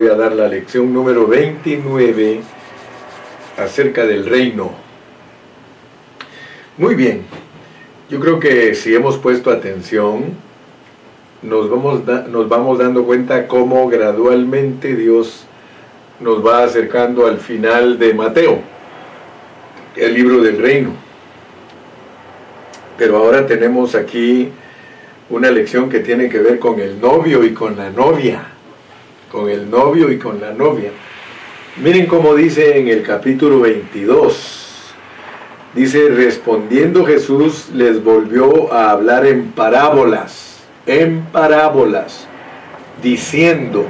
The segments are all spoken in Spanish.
Voy a dar la lección número 29 acerca del reino. Muy bien, yo creo que si hemos puesto atención, nos vamos, nos vamos dando cuenta cómo gradualmente Dios nos va acercando al final de Mateo, el libro del reino. Pero ahora tenemos aquí una lección que tiene que ver con el novio y con la novia con el novio y con la novia. Miren cómo dice en el capítulo 22. Dice, respondiendo Jesús les volvió a hablar en parábolas, en parábolas, diciendo,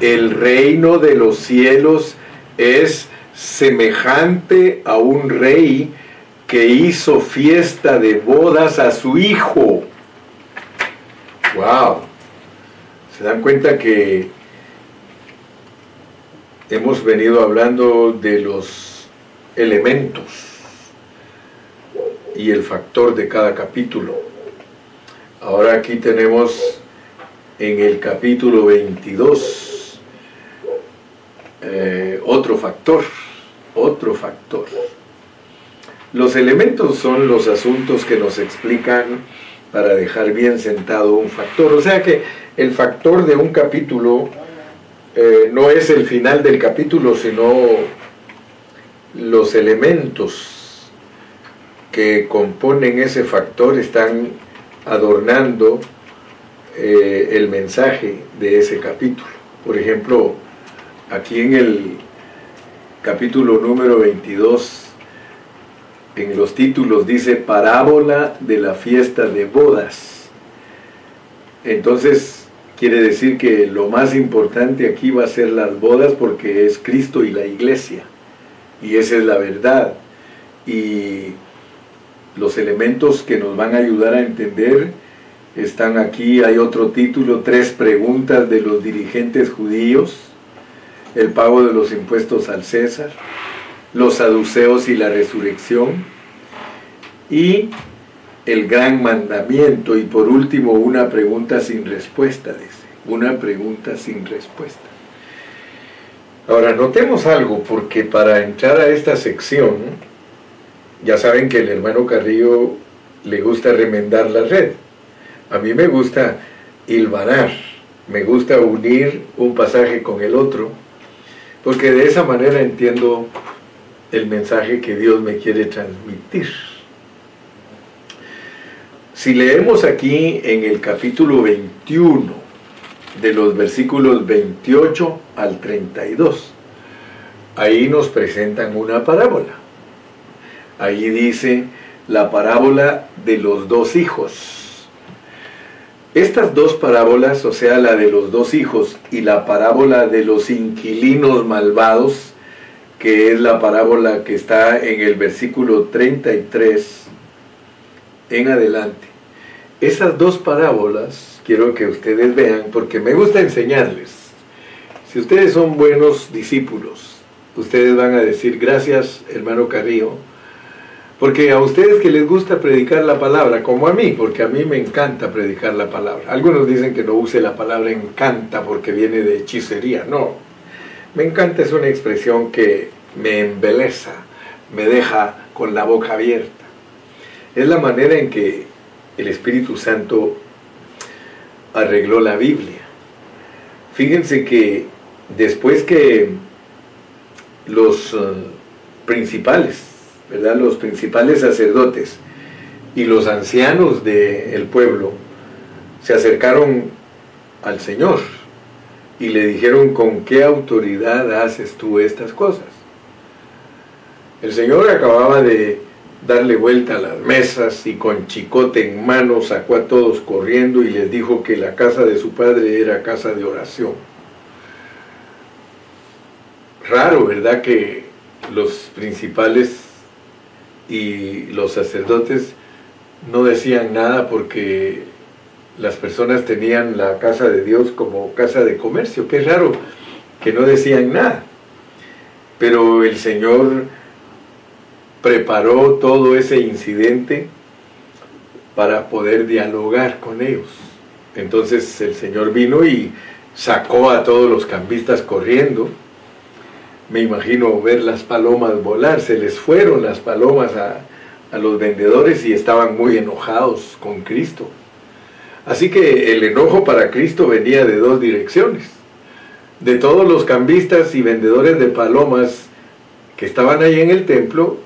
el reino de los cielos es semejante a un rey que hizo fiesta de bodas a su hijo. ¡Wow! Se dan cuenta que hemos venido hablando de los elementos y el factor de cada capítulo. Ahora aquí tenemos en el capítulo 22 eh, otro factor, otro factor. Los elementos son los asuntos que nos explican para dejar bien sentado un factor. O sea que el factor de un capítulo eh, no es el final del capítulo, sino los elementos que componen ese factor están adornando eh, el mensaje de ese capítulo. Por ejemplo, aquí en el capítulo número 22, en los títulos dice parábola de la fiesta de bodas. Entonces, quiere decir que lo más importante aquí va a ser las bodas porque es Cristo y la iglesia. Y esa es la verdad. Y los elementos que nos van a ayudar a entender están aquí. Hay otro título, tres preguntas de los dirigentes judíos, el pago de los impuestos al César los saduceos y la resurrección, y el gran mandamiento, y por último una pregunta sin respuesta, dice, una pregunta sin respuesta. Ahora, notemos algo, porque para entrar a esta sección, ya saben que el hermano Carrillo le gusta remendar la red. A mí me gusta hilvanar, me gusta unir un pasaje con el otro, porque de esa manera entiendo el mensaje que Dios me quiere transmitir. Si leemos aquí en el capítulo 21, de los versículos 28 al 32, ahí nos presentan una parábola. Ahí dice la parábola de los dos hijos. Estas dos parábolas, o sea, la de los dos hijos y la parábola de los inquilinos malvados, que es la parábola que está en el versículo 33 en adelante. Esas dos parábolas quiero que ustedes vean porque me gusta enseñarles. Si ustedes son buenos discípulos, ustedes van a decir gracias, hermano Carrillo, porque a ustedes que les gusta predicar la palabra, como a mí, porque a mí me encanta predicar la palabra. Algunos dicen que no use la palabra encanta porque viene de hechicería. No, me encanta, es una expresión que me embeleza, me deja con la boca abierta. Es la manera en que el Espíritu Santo arregló la Biblia. Fíjense que después que los eh, principales, ¿verdad? Los principales sacerdotes y los ancianos del pueblo se acercaron al Señor y le dijeron, ¿con qué autoridad haces tú estas cosas? El Señor acababa de darle vuelta a las mesas y con chicote en mano sacó a todos corriendo y les dijo que la casa de su padre era casa de oración. Raro, ¿verdad? Que los principales y los sacerdotes no decían nada porque las personas tenían la casa de Dios como casa de comercio. Qué raro que no decían nada. Pero el Señor preparó todo ese incidente para poder dialogar con ellos. Entonces el Señor vino y sacó a todos los cambistas corriendo. Me imagino ver las palomas volar, se les fueron las palomas a, a los vendedores y estaban muy enojados con Cristo. Así que el enojo para Cristo venía de dos direcciones. De todos los cambistas y vendedores de palomas que estaban ahí en el templo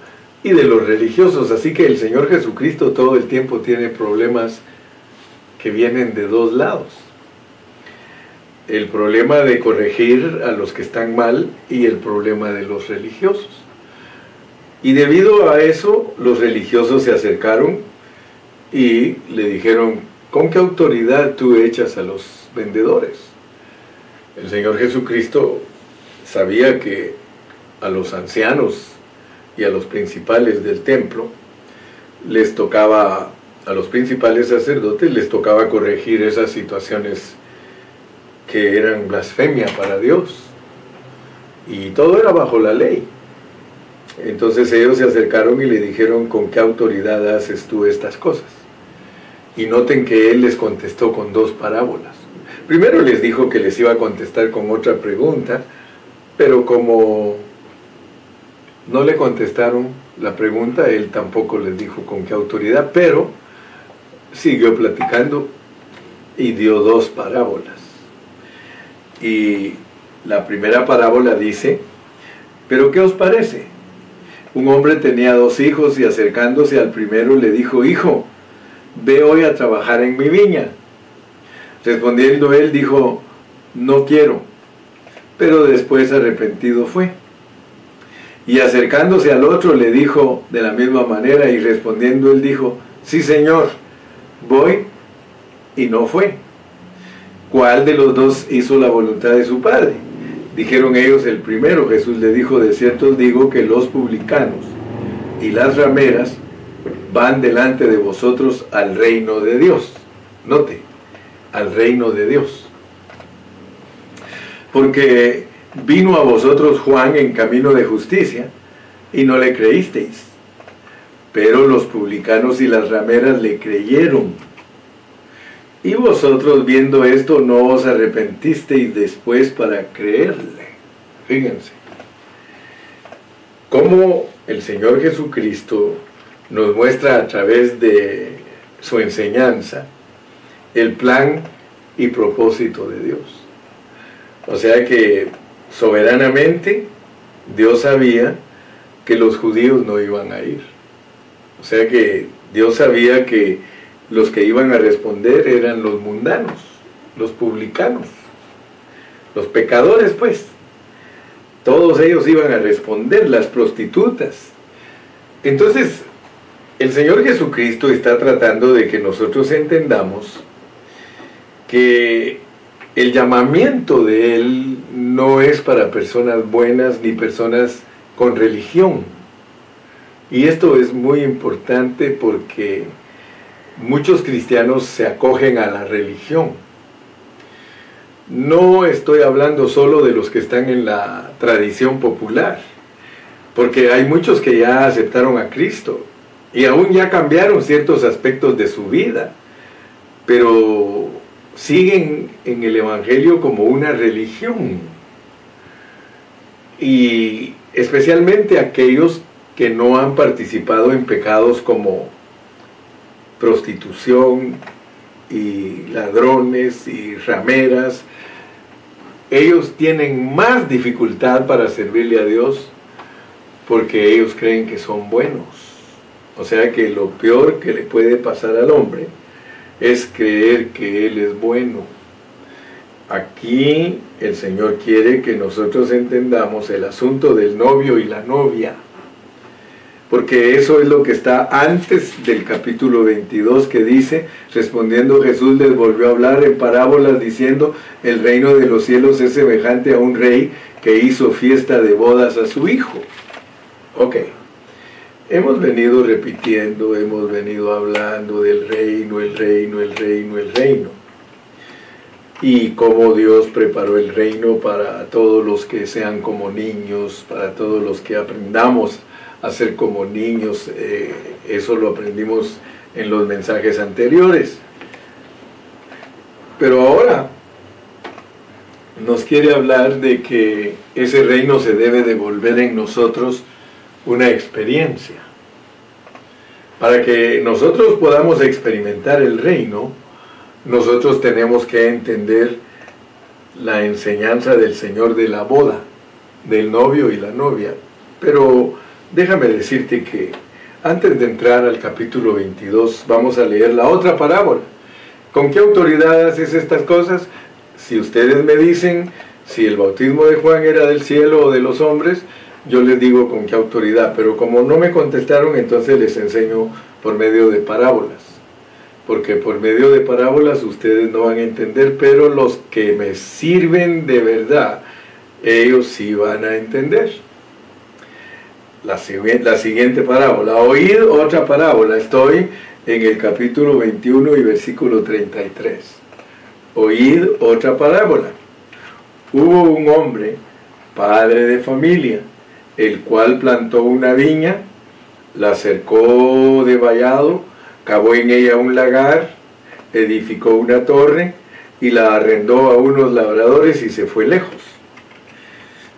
y de los religiosos. Así que el Señor Jesucristo todo el tiempo tiene problemas que vienen de dos lados. El problema de corregir a los que están mal y el problema de los religiosos. Y debido a eso, los religiosos se acercaron y le dijeron, ¿con qué autoridad tú echas a los vendedores? El Señor Jesucristo sabía que a los ancianos y a los principales del templo les tocaba, a los principales sacerdotes les tocaba corregir esas situaciones que eran blasfemia para Dios. Y todo era bajo la ley. Entonces ellos se acercaron y le dijeron, ¿con qué autoridad haces tú estas cosas? Y noten que él les contestó con dos parábolas. Primero les dijo que les iba a contestar con otra pregunta, pero como no le contestaron la pregunta, él tampoco les dijo con qué autoridad, pero siguió platicando y dio dos parábolas. Y la primera parábola dice, pero ¿qué os parece? Un hombre tenía dos hijos y acercándose al primero le dijo, hijo, ve hoy a trabajar en mi viña. Respondiendo él dijo, no quiero, pero después arrepentido fue. Y acercándose al otro le dijo de la misma manera y respondiendo él dijo, sí señor, voy y no fue. ¿Cuál de los dos hizo la voluntad de su padre? Dijeron ellos el primero, Jesús le dijo, de cierto digo que los publicanos y las rameras van delante de vosotros al reino de Dios. Note, al reino de Dios. Porque vino a vosotros Juan en camino de justicia y no le creísteis. Pero los publicanos y las rameras le creyeron. Y vosotros viendo esto no os arrepentisteis después para creerle. Fíjense. Cómo el Señor Jesucristo nos muestra a través de su enseñanza el plan y propósito de Dios. O sea que soberanamente Dios sabía que los judíos no iban a ir. O sea que Dios sabía que los que iban a responder eran los mundanos, los publicanos, los pecadores pues. Todos ellos iban a responder, las prostitutas. Entonces, el Señor Jesucristo está tratando de que nosotros entendamos que el llamamiento de Él no es para personas buenas ni personas con religión. Y esto es muy importante porque muchos cristianos se acogen a la religión. No estoy hablando solo de los que están en la tradición popular, porque hay muchos que ya aceptaron a Cristo y aún ya cambiaron ciertos aspectos de su vida, pero siguen en el Evangelio como una religión. Y especialmente aquellos que no han participado en pecados como prostitución y ladrones y rameras, ellos tienen más dificultad para servirle a Dios porque ellos creen que son buenos. O sea que lo peor que le puede pasar al hombre es creer que Él es bueno. Aquí el Señor quiere que nosotros entendamos el asunto del novio y la novia porque eso es lo que está antes del capítulo 22 que dice, respondiendo Jesús les volvió a hablar en parábolas diciendo, el reino de los cielos es semejante a un rey que hizo fiesta de bodas a su hijo. Ok, hemos venido repitiendo, hemos venido hablando del reino, el reino, el reino, el reino. Y cómo Dios preparó el reino para todos los que sean como niños, para todos los que aprendamos a ser como niños. Eh, eso lo aprendimos en los mensajes anteriores. Pero ahora nos quiere hablar de que ese reino se debe devolver en nosotros una experiencia. Para que nosotros podamos experimentar el reino, nosotros tenemos que entender la enseñanza del Señor de la boda, del novio y la novia. Pero déjame decirte que antes de entrar al capítulo 22 vamos a leer la otra parábola. ¿Con qué autoridad haces estas cosas? Si ustedes me dicen si el bautismo de Juan era del cielo o de los hombres, yo les digo con qué autoridad, pero como no me contestaron, entonces les enseño por medio de parábolas. Porque por medio de parábolas ustedes no van a entender, pero los que me sirven de verdad, ellos sí van a entender. La, siguiente parábola, oíd otra parábola, estoy en el capítulo 21 y versículo 33. Oíd otra parábola. Hubo un hombre, padre de familia, el cual plantó una viña, la cercó de vallado, cavó en ella un lagar, edificó una torre y la arrendó a unos labradores y se fue lejos.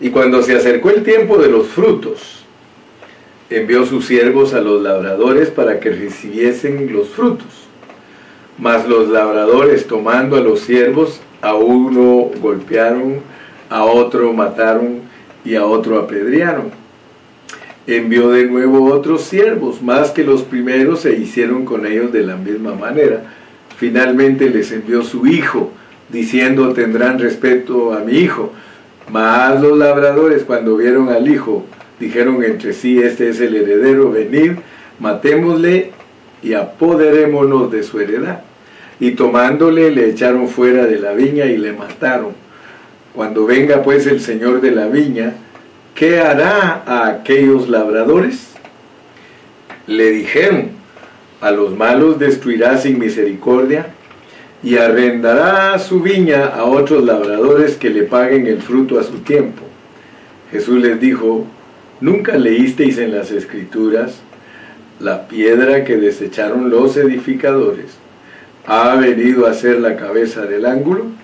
Y cuando se acercó el tiempo de los frutos, envió sus siervos a los labradores para que recibiesen los frutos. Mas los labradores tomando a los siervos, a uno golpearon, a otro mataron y a otro apedrearon. Envió de nuevo otros siervos, más que los primeros, se hicieron con ellos de la misma manera. Finalmente les envió su hijo, diciendo tendrán respeto a mi hijo. Mas los labradores cuando vieron al hijo, dijeron entre sí, este es el heredero, venid, matémosle y apoderémonos de su heredad. Y tomándole le echaron fuera de la viña y le mataron. Cuando venga pues el Señor de la viña, ¿qué hará a aquellos labradores? Le dijeron, a los malos destruirá sin misericordia y arrendará su viña a otros labradores que le paguen el fruto a su tiempo. Jesús les dijo, ¿nunca leísteis en las escrituras la piedra que desecharon los edificadores? ¿Ha venido a ser la cabeza del ángulo?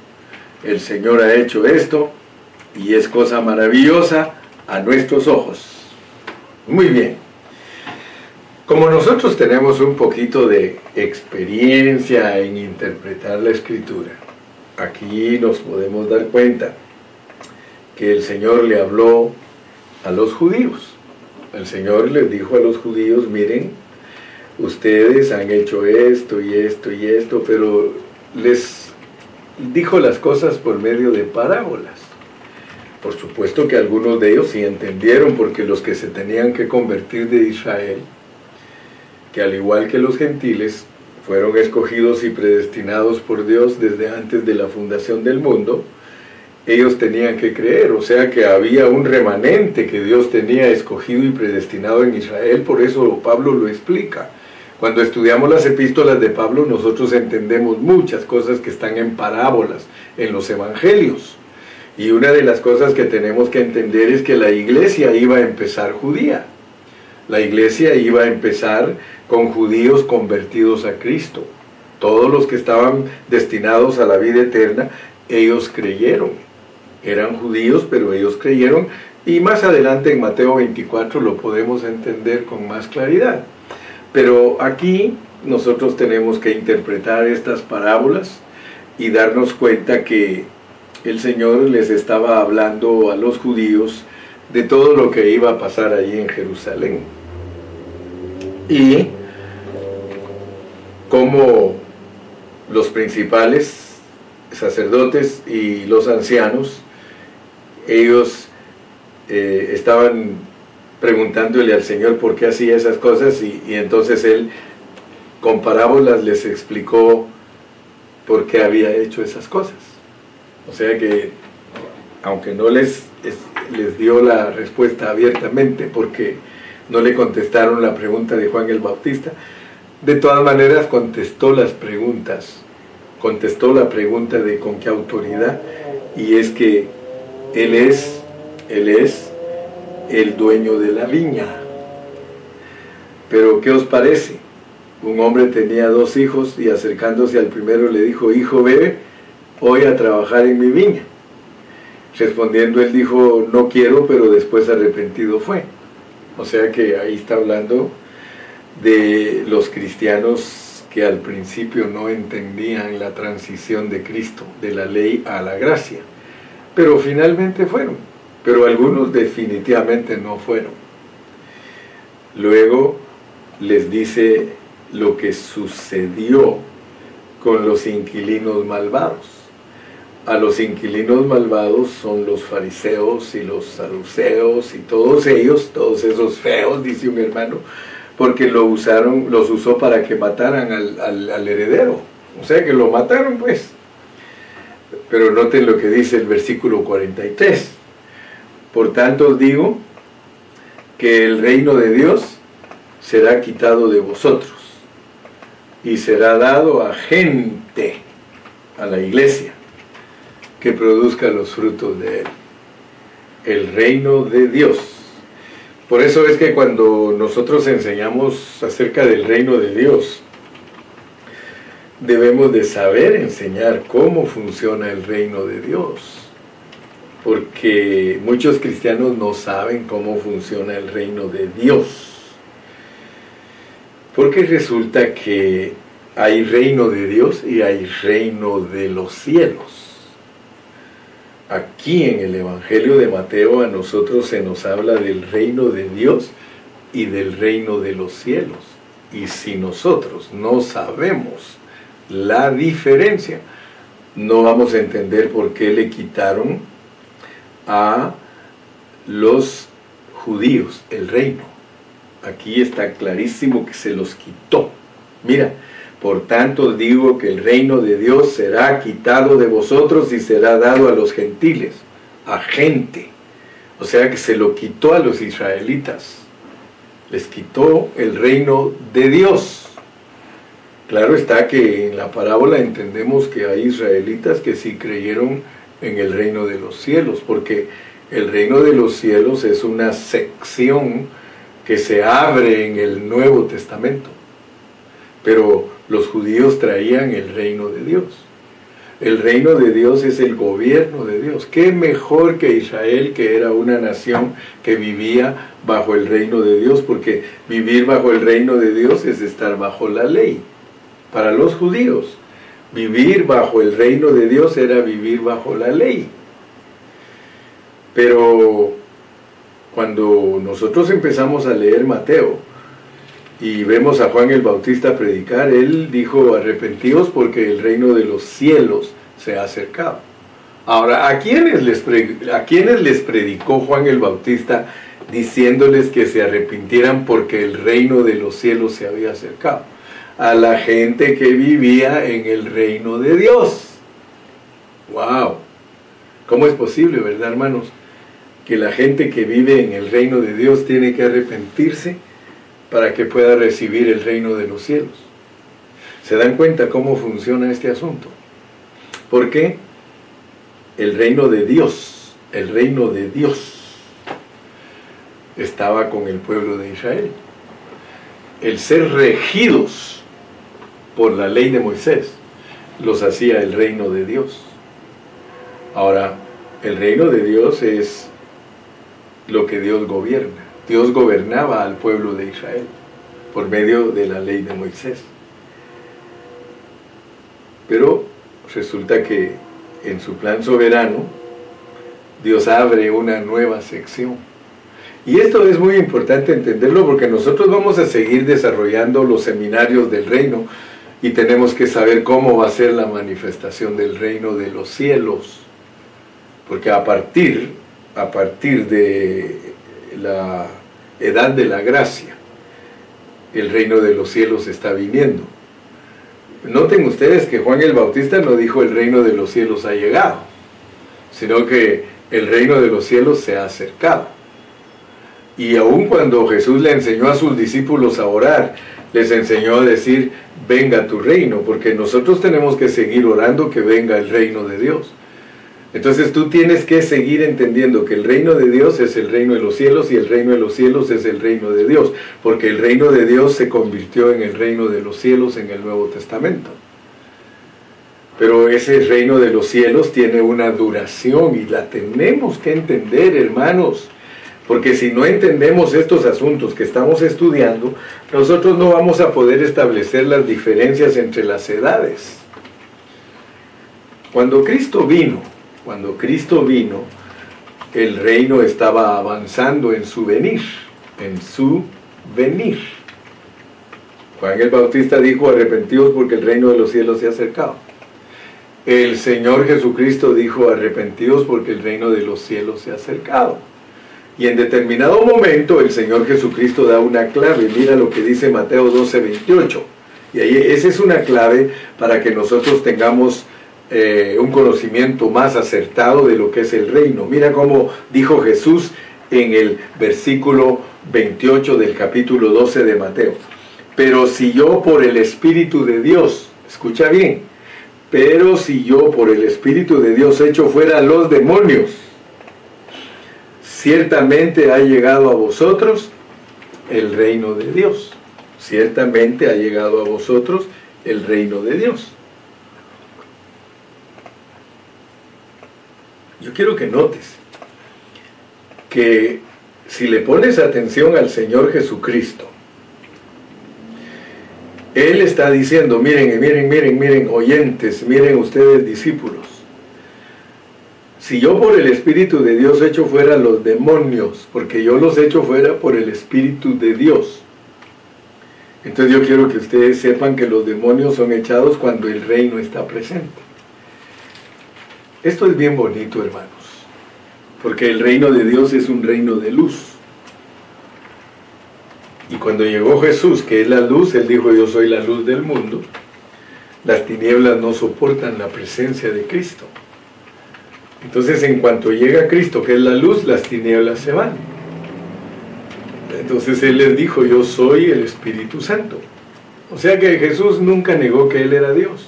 El Señor ha hecho esto y es cosa maravillosa a nuestros ojos. Muy bien. Como nosotros tenemos un poquito de experiencia en interpretar la escritura, aquí nos podemos dar cuenta que el Señor le habló a los judíos. El Señor les dijo a los judíos, miren, ustedes han hecho esto y esto y esto, pero les dijo las cosas por medio de parábolas. Por supuesto que algunos de ellos sí entendieron, porque los que se tenían que convertir de Israel, que al igual que los gentiles, fueron escogidos y predestinados por Dios desde antes de la fundación del mundo, ellos tenían que creer, o sea que había un remanente que Dios tenía escogido y predestinado en Israel, por eso Pablo lo explica. Cuando estudiamos las epístolas de Pablo, nosotros entendemos muchas cosas que están en parábolas, en los evangelios. Y una de las cosas que tenemos que entender es que la iglesia iba a empezar judía. La iglesia iba a empezar con judíos convertidos a Cristo. Todos los que estaban destinados a la vida eterna, ellos creyeron. Eran judíos, pero ellos creyeron. Y más adelante en Mateo 24 lo podemos entender con más claridad. Pero aquí nosotros tenemos que interpretar estas parábolas y darnos cuenta que el Señor les estaba hablando a los judíos de todo lo que iba a pasar allí en Jerusalén. Y como los principales sacerdotes y los ancianos, ellos eh, estaban preguntándole al Señor por qué hacía esas cosas y, entonces él con parábolas les explicó por qué había hecho esas cosas. O sea que, aunque no les, les dio la respuesta abiertamente porque no le contestaron la pregunta de Juan el Bautista, de todas maneras contestó las preguntas, contestó la pregunta de con qué autoridad, y es que Él es, Él es el dueño de la viña. Pero ¿qué os parece? Un hombre tenía dos hijos y acercándose al primero le dijo, hijo, ve hoy a trabajar en mi viña. Respondiendo, él dijo, no quiero, pero después arrepentido fue. O sea que ahí está hablando de los cristianos que al principio no entendían la transición de Cristo, de la ley a la gracia, pero finalmente fueron, pero algunos definitivamente no fueron. Luego les dice lo que sucedió con los inquilinos malvados. A los inquilinos malvados son los fariseos y los saduceos y todos ellos, todos esos feos, dice un hermano, porque lo usaron, los usó para que mataran al, al heredero. O sea que lo mataron pues. Pero noten lo que dice el versículo 43. Por tanto os digo que el reino de Dios será quitado de vosotros y será dado a gente, a la iglesia, que produzca los frutos de él. El reino de Dios. Por eso es que cuando nosotros enseñamos acerca del reino de Dios, debemos de saber enseñar cómo funciona el reino de Dios. Porque muchos cristianos no saben cómo funciona el reino de Dios. Porque resulta que hay reino de Dios y hay reino de los cielos. Aquí en el Evangelio de Mateo a nosotros se nos habla del reino de Dios y del reino de los cielos. Y si nosotros no sabemos la diferencia, no vamos a entender por qué le quitaron a los judíos el reino. Aquí está clarísimo que se los quitó. Mira, por tanto digo que el reino de Dios será quitado de vosotros y será dado a los gentiles, a gente. O sea que se lo quitó a los israelitas. Les quitó el reino de Dios. Claro está que en la parábola entendemos que hay israelitas que sí creyeron en el reino de los cielos, porque el reino de los cielos es una sección que se abre en el Nuevo Testamento. Pero los judíos traían el reino de Dios. El reino de Dios es el gobierno de Dios. ¿Qué mejor que Israel, que era una nación que vivía bajo el reino de Dios? Porque vivir bajo el reino de Dios es estar bajo la ley. Para los judíos, vivir bajo el reino de Dios era vivir bajo la ley. Pero cuando nosotros empezamos a leer Mateo y vemos a Juan el Bautista predicar, él dijo, arrepentidos porque el reino de los cielos se ha acercado. Ahora, ¿a quiénes les, ¿a quiénes les predicó Juan el Bautista diciéndoles que se arrepintieran porque el reino de los cielos se había acercado? A la gente que vivía en el reino de Dios. ¡Wow! ¿Cómo es posible, verdad, hermanos? que la gente que vive en el reino de Dios tiene que arrepentirse para que pueda recibir el reino de los cielos. ¿Se dan cuenta cómo funciona este asunto? Porque el reino de Dios, el reino de Dios, estaba con el pueblo de Israel. El ser regidos por la ley de Moisés los hacía el reino de Dios. Ahora, el reino de Dios es lo que Dios gobierna. Dios gobernaba al pueblo de Israel por medio de la ley de Moisés. Pero resulta que en su plan soberano, Dios abre una nueva sección. Y esto es muy importante entenderlo porque nosotros vamos a seguir desarrollando los seminarios del reino y tenemos que saber cómo va a ser la manifestación del reino de los cielos. Porque a partir a partir de la edad de la gracia, el reino de los cielos está viniendo. Noten ustedes que Juan el Bautista no dijo el reino de los cielos ha llegado, sino que el reino de los cielos se ha acercado. Y aun cuando Jesús le enseñó a sus discípulos a orar, les enseñó a decir, venga tu reino, porque nosotros tenemos que seguir orando que venga el reino de Dios. Entonces tú tienes que seguir entendiendo que el reino de Dios es el reino de los cielos y el reino de los cielos es el reino de Dios, porque el reino de Dios se convirtió en el reino de los cielos en el Nuevo Testamento. Pero ese reino de los cielos tiene una duración y la tenemos que entender, hermanos. Porque si no entendemos estos asuntos que estamos estudiando, nosotros no vamos a poder establecer las diferencias entre las edades. Cuando Cristo vino, cuando Cristo vino, el reino estaba avanzando en su venir, en su venir. Juan el Bautista dijo, arrepentidos porque el reino de los cielos se ha acercado. El Señor Jesucristo dijo, arrepentidos porque el reino de los cielos se ha acercado. Y en determinado momento el Señor Jesucristo da una clave. Mira lo que dice Mateo 12, 28. Y ahí esa es una clave para que nosotros tengamos eh, un conocimiento más acertado de lo que es el reino. Mira cómo dijo Jesús en el versículo 28 del capítulo 12 de Mateo. Pero si yo por el Espíritu de Dios, escucha bien, pero si yo por el Espíritu de Dios echo fuera los demonios, ciertamente ha llegado a vosotros el reino de Dios. Ciertamente ha llegado a vosotros el reino de Dios. Yo quiero que notes que si le pones atención al Señor Jesucristo, Él está diciendo, miren, miren, miren, miren, oyentes, miren ustedes discípulos, si yo por el Espíritu de Dios echo fuera los demonios, porque yo los echo fuera por el Espíritu de Dios, entonces yo quiero que ustedes sepan que los demonios son echados cuando el reino está presente. Esto es bien bonito, hermanos, porque el reino de Dios es un reino de luz. Y cuando llegó Jesús, que es la luz, Él dijo, yo soy la luz del mundo, las tinieblas no soportan la presencia de Cristo. Entonces, en cuanto llega Cristo, que es la luz, las tinieblas se van. Entonces Él les dijo, yo soy el Espíritu Santo. O sea que Jesús nunca negó que Él era Dios.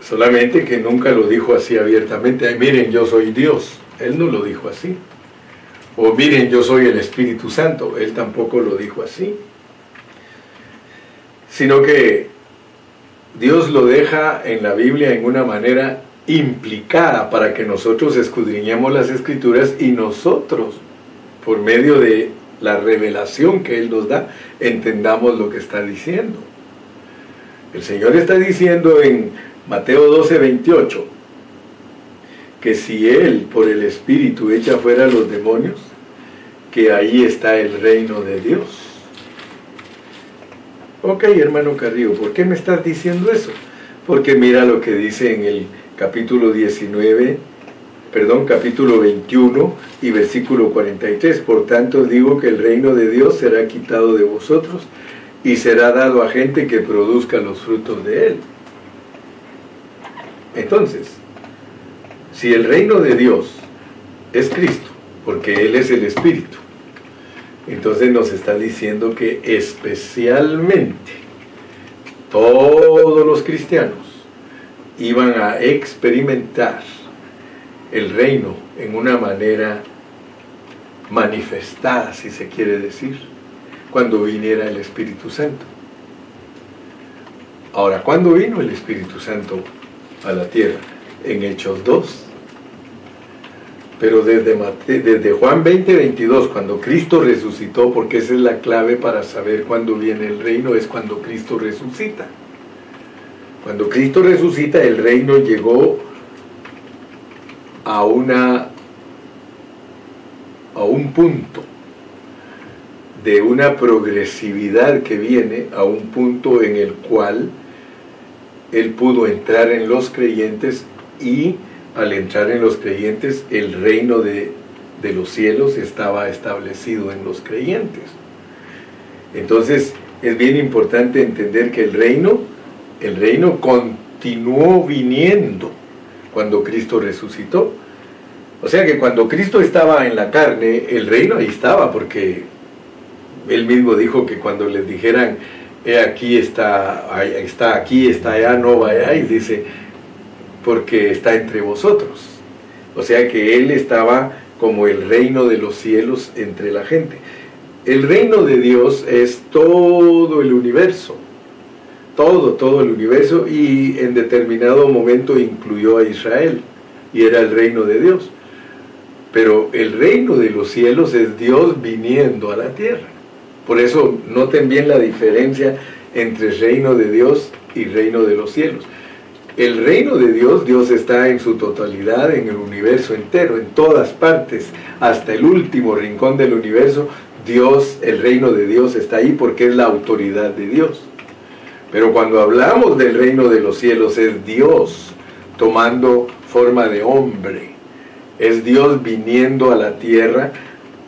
Solamente que nunca lo dijo así abiertamente, miren, yo soy Dios. Él no lo dijo así. O miren, yo soy el Espíritu Santo. Él tampoco lo dijo así. Sino que Dios lo deja en la Biblia en una manera implicada para que nosotros escudriñemos las escrituras y nosotros, por medio de la revelación que Él nos da, entendamos lo que está diciendo. El Señor está diciendo en Mateo 12, 28, que si Él por el Espíritu echa fuera a los demonios, que ahí está el reino de Dios. Ok, hermano Carrillo, ¿por qué me estás diciendo eso? Porque mira lo que dice en el capítulo 19, perdón, capítulo 21 y versículo 43. Por tanto digo que el reino de Dios será quitado de vosotros y será dado a gente que produzca los frutos de él. Entonces, si el reino de Dios es Cristo, porque Él es el Espíritu, entonces nos está diciendo que especialmente todos los cristianos iban a experimentar el reino en una manera manifestada, si se quiere decir, cuando viniera el Espíritu Santo. Ahora, ¿cuándo vino el Espíritu Santo a la tierra, en Hechos 2. Pero desde, desde Juan 20, 22, cuando Cristo resucitó, porque esa es la clave para saber cuándo viene el reino, es cuando Cristo resucita. Cuando Cristo resucita, el reino llegó a una a un punto de una progresividad que viene a un punto en el cual él pudo entrar en los creyentes y al entrar en los creyentes el reino de, los cielos estaba establecido en los creyentes. Entonces es bien importante entender que el reino, el reino continuó viniendo cuando Cristo resucitó. O sea que cuando Cristo estaba en la carne, el reino ahí estaba, porque él mismo dijo que cuando les dijeran, aquí está, está aquí, está allá, no y dice, porque está entre vosotros. O sea que Él estaba como el reino de los cielos entre la gente. El reino de Dios es todo el universo. Todo, todo el universo y en determinado momento incluyó a Israel y era el reino de Dios. Pero el reino de los cielos es Dios viniendo a la tierra. Por eso noten bien la diferencia entre reino de Dios y reino de los cielos. El reino de Dios, Dios está en su totalidad, en el universo entero, en todas partes, hasta el último rincón del universo. Dios, el reino de Dios está ahí porque es la autoridad de Dios. Pero cuando hablamos del reino de los cielos es Dios tomando forma de hombre. Es Dios viniendo a la tierra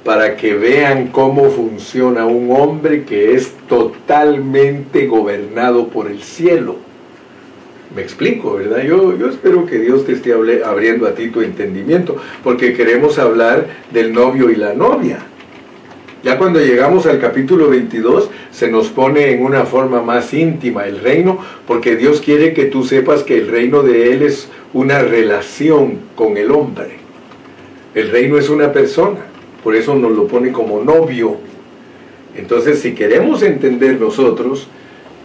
para que vean cómo funciona un hombre que es totalmente gobernado por el cielo. Me explico, ¿verdad? Yo, yo espero que Dios te esté abriendo a ti tu entendimiento, porque queremos hablar del novio y la novia. Ya cuando llegamos al capítulo 22 se nos pone en una forma más íntima el reino, porque Dios quiere que tú sepas que el reino de Él es una relación con el hombre. El reino es una persona, por eso nos lo pone como novio. Entonces, si queremos entender nosotros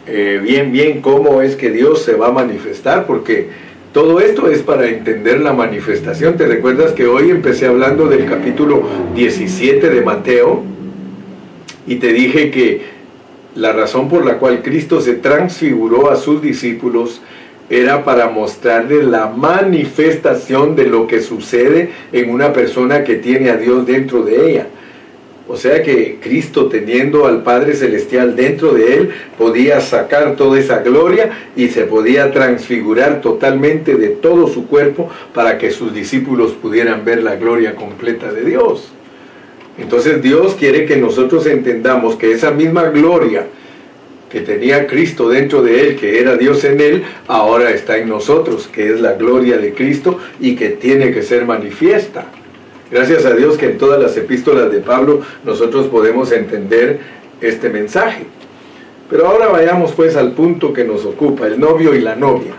eh, bien, bien cómo es que Dios se va a manifestar, porque todo esto es para entender la manifestación. ¿Te recuerdas que hoy empecé hablando del capítulo 17 de Mateo? Y te dije que la razón por la cual Cristo se transfiguró a sus discípulos era para mostrarles la manifestación de lo que sucede en una persona que tiene a Dios dentro de ella. O sea que Cristo teniendo al Padre Celestial dentro de él, podía sacar toda esa gloria y se podía transfigurar totalmente de todo su cuerpo para que sus discípulos pudieran ver la gloria completa de Dios. Entonces Dios quiere que nosotros entendamos que esa misma gloria que tenía Cristo dentro de él, que era Dios en él, ahora está en nosotros, que es la gloria de Cristo y que tiene que ser manifiesta. Gracias a Dios que en todas las epístolas de Pablo nosotros podemos entender este mensaje. Pero ahora vayamos pues al punto que nos ocupa, el novio y la novia.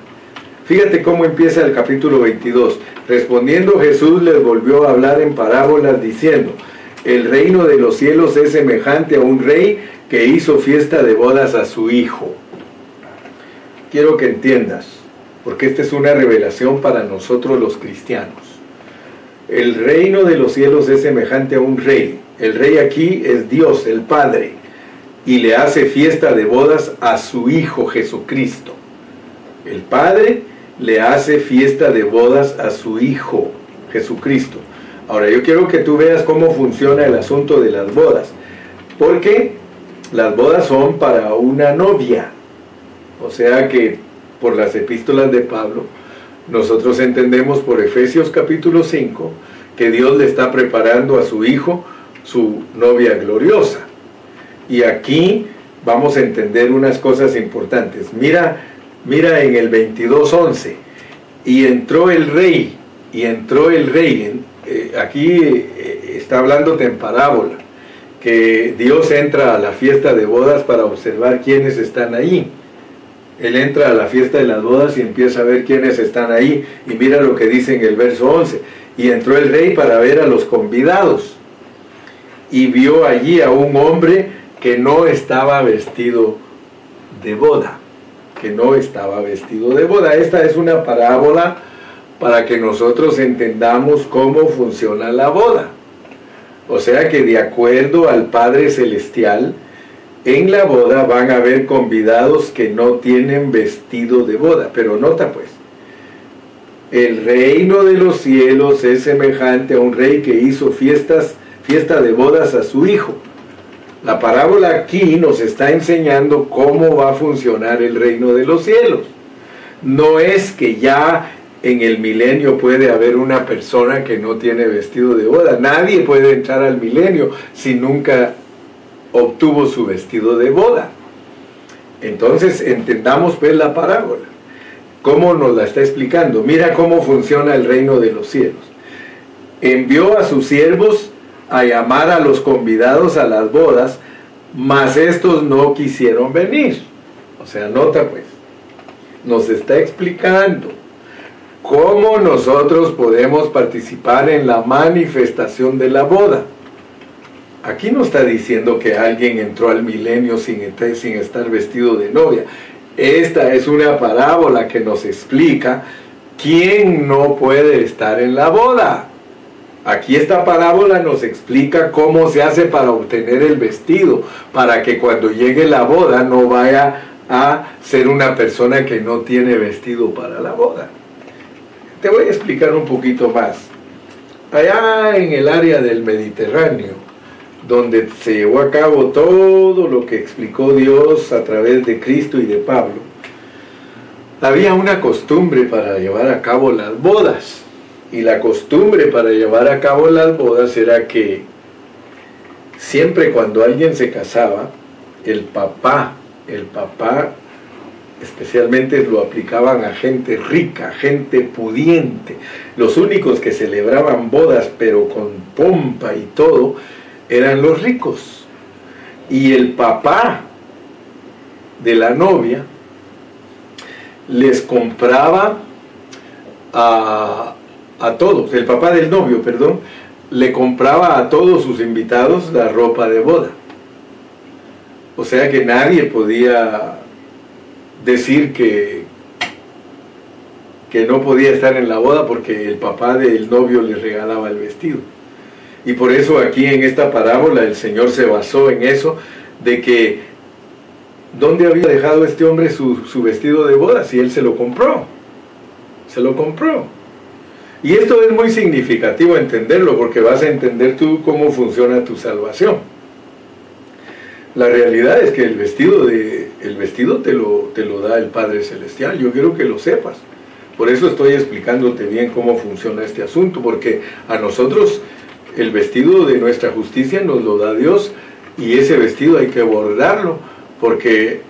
Fíjate cómo empieza el capítulo 22. Respondiendo Jesús les volvió a hablar en parábolas diciendo, el reino de los cielos es semejante a un rey que hizo fiesta de bodas a su hijo. Quiero que entiendas, porque esta es una revelación para nosotros los cristianos. El reino de los cielos es semejante a un rey. El rey aquí es Dios, el Padre, y le hace fiesta de bodas a su Hijo Jesucristo. El Padre le hace fiesta de bodas a su Hijo Jesucristo. Ahora, yo quiero que tú veas cómo funciona el asunto de las bodas. Porque las bodas son para una novia. O sea que por las epístolas de Pablo, nosotros entendemos por Efesios capítulo 5 que Dios le está preparando a su hijo su novia gloriosa. Y aquí vamos a entender unas cosas importantes. Mira, mira en el 22.11. Y entró el rey, y entró el rey, eh, aquí eh, está hablándote en parábola, que Dios entra a la fiesta de bodas para observar quiénes están ahí. Él entra a la fiesta de las bodas y empieza a ver quiénes están ahí. Y mira lo que dice en el verso 11. Y entró el rey para ver a los convidados. Y vio allí a un hombre que no estaba vestido de boda. Que no estaba vestido de boda. Esta es una parábola para que nosotros entendamos cómo funciona la boda. O sea que de acuerdo al Padre Celestial, en la boda van a haber convidados que no tienen vestido de boda. Pero nota pues, el reino de los cielos es semejante a un rey que hizo fiestas, fiesta de bodas a su hijo. La parábola aquí nos está enseñando cómo va a funcionar el reino de los cielos. No es que ya en el milenio puede haber una persona que no tiene vestido de boda. Nadie puede entrar al milenio si nunca obtuvo su vestido de boda. Entonces entendamos pues la parábola. ¿Cómo nos la está explicando? Mira cómo funciona el reino de los cielos. Envió a sus siervos a llamar a los convidados a las bodas, mas estos no quisieron venir. O sea, nota pues, nos está explicando ¿Cómo nosotros podemos participar en la manifestación de la boda? Aquí no está diciendo que alguien entró al milenio sin, estar vestido de novia. esta es una parábola que nos explica quién no puede estar en la boda. Aquí esta parábola nos explica cómo se hace para obtener el vestido, para que cuando llegue la boda no vaya a ser una persona que no tiene vestido para la boda. Te voy a explicar un poquito más. Allá en el área del Mediterráneo, donde se llevó a cabo todo lo que explicó Dios a través de Cristo y de Pablo, había una costumbre para llevar a cabo las bodas. Y la costumbre para llevar a cabo las bodas era que siempre cuando alguien se casaba, el papá, el papá especialmente lo aplicaban a gente rica, gente pudiente. Los únicos que celebraban bodas, pero con pompa y todo, eran los ricos. Y el papá de la novia les compraba a, a todos, el papá del novio, perdón, le compraba a todos sus invitados la ropa de boda. O sea que nadie podía decir que, que no podía estar en la boda porque el papá del novio le regalaba el vestido. Y por eso aquí en esta parábola el Señor se basó en eso, de que ¿dónde había dejado este hombre su, su vestido de boda si él se lo compró? Se lo compró. Y esto es muy significativo entenderlo porque vas a entender tú cómo funciona tu salvación. La realidad es que el vestido, de, el vestido te, lo, te lo da el Padre Celestial. Yo quiero que lo sepas. Por eso estoy explicándote bien cómo funciona este asunto, porque a nosotros el vestido de nuestra justicia nos lo da Dios y ese vestido hay que bordarlo, porque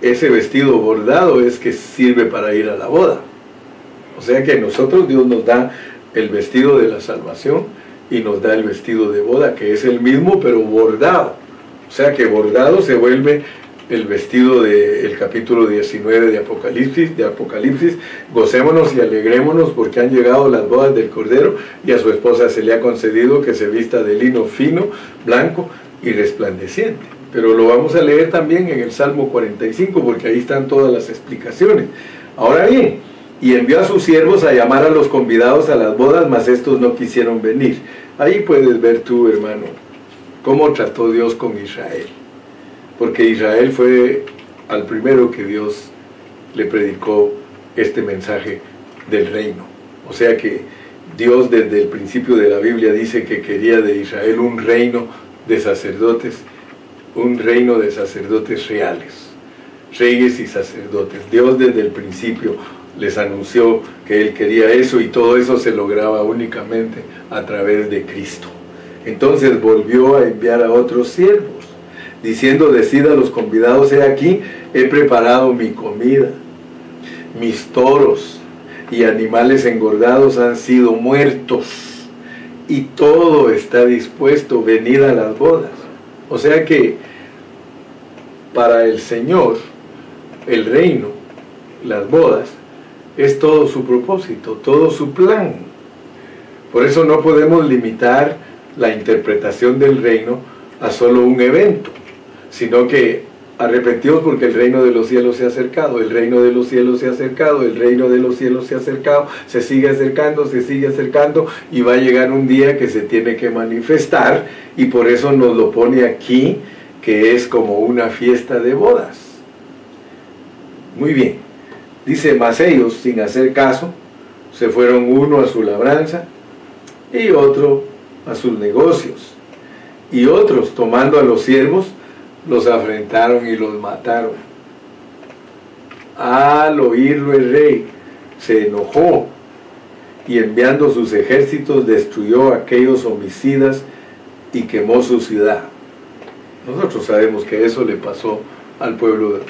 ese vestido bordado es que sirve para ir a la boda. O sea que a nosotros Dios nos da el vestido de la salvación y nos da el vestido de boda, que es el mismo pero bordado. O sea que bordado se vuelve el vestido del capítulo 19 de Apocalipsis, de Apocalipsis, gocémonos y alegrémonos porque han llegado las bodas del Cordero y a su esposa se le ha concedido que se vista de lino fino, blanco y resplandeciente. Pero lo vamos a leer también en el Salmo 45 porque ahí están todas las explicaciones. Ahora bien, y envió a sus siervos a llamar a los convidados a las bodas, mas estos no quisieron venir. Ahí puedes ver tú, hermano, cómo trató Dios con Israel. Porque Israel fue al primero que Dios le predicó este mensaje del reino. O sea que Dios desde el principio de la Biblia dice que quería de Israel un reino de sacerdotes, un reino de sacerdotes reales, reyes y sacerdotes. Dios desde el principio les anunció que él quería eso y todo eso se lograba únicamente a través de Cristo. Entonces volvió a enviar a otros siervos, diciendo, decid a los convidados, he aquí, he preparado mi comida, mis toros y animales engordados han sido muertos y todo está dispuesto, venid a las bodas. O sea que para el Señor, el reino, las bodas, es todo su propósito, todo su plan. Por eso no podemos limitar la interpretación del reino a solo un evento, sino que arrepentidos porque el reino de los cielos se ha acercado, el reino de los cielos se ha acercado, el reino de los cielos se ha acercado, se sigue acercando, se sigue acercando y va a llegar un día que se tiene que manifestar y por eso nos lo pone aquí que es como una fiesta de bodas. Muy bien. Dice, mas ellos, sin hacer caso, se fueron uno a su labranza y otro a sus negocios. Y otros, tomando a los siervos, los afrentaron y los mataron. Al oírlo el rey, se enojó y enviando sus ejércitos destruyó a aquellos homicidas y quemó su ciudad. Nosotros sabemos que eso le pasó al pueblo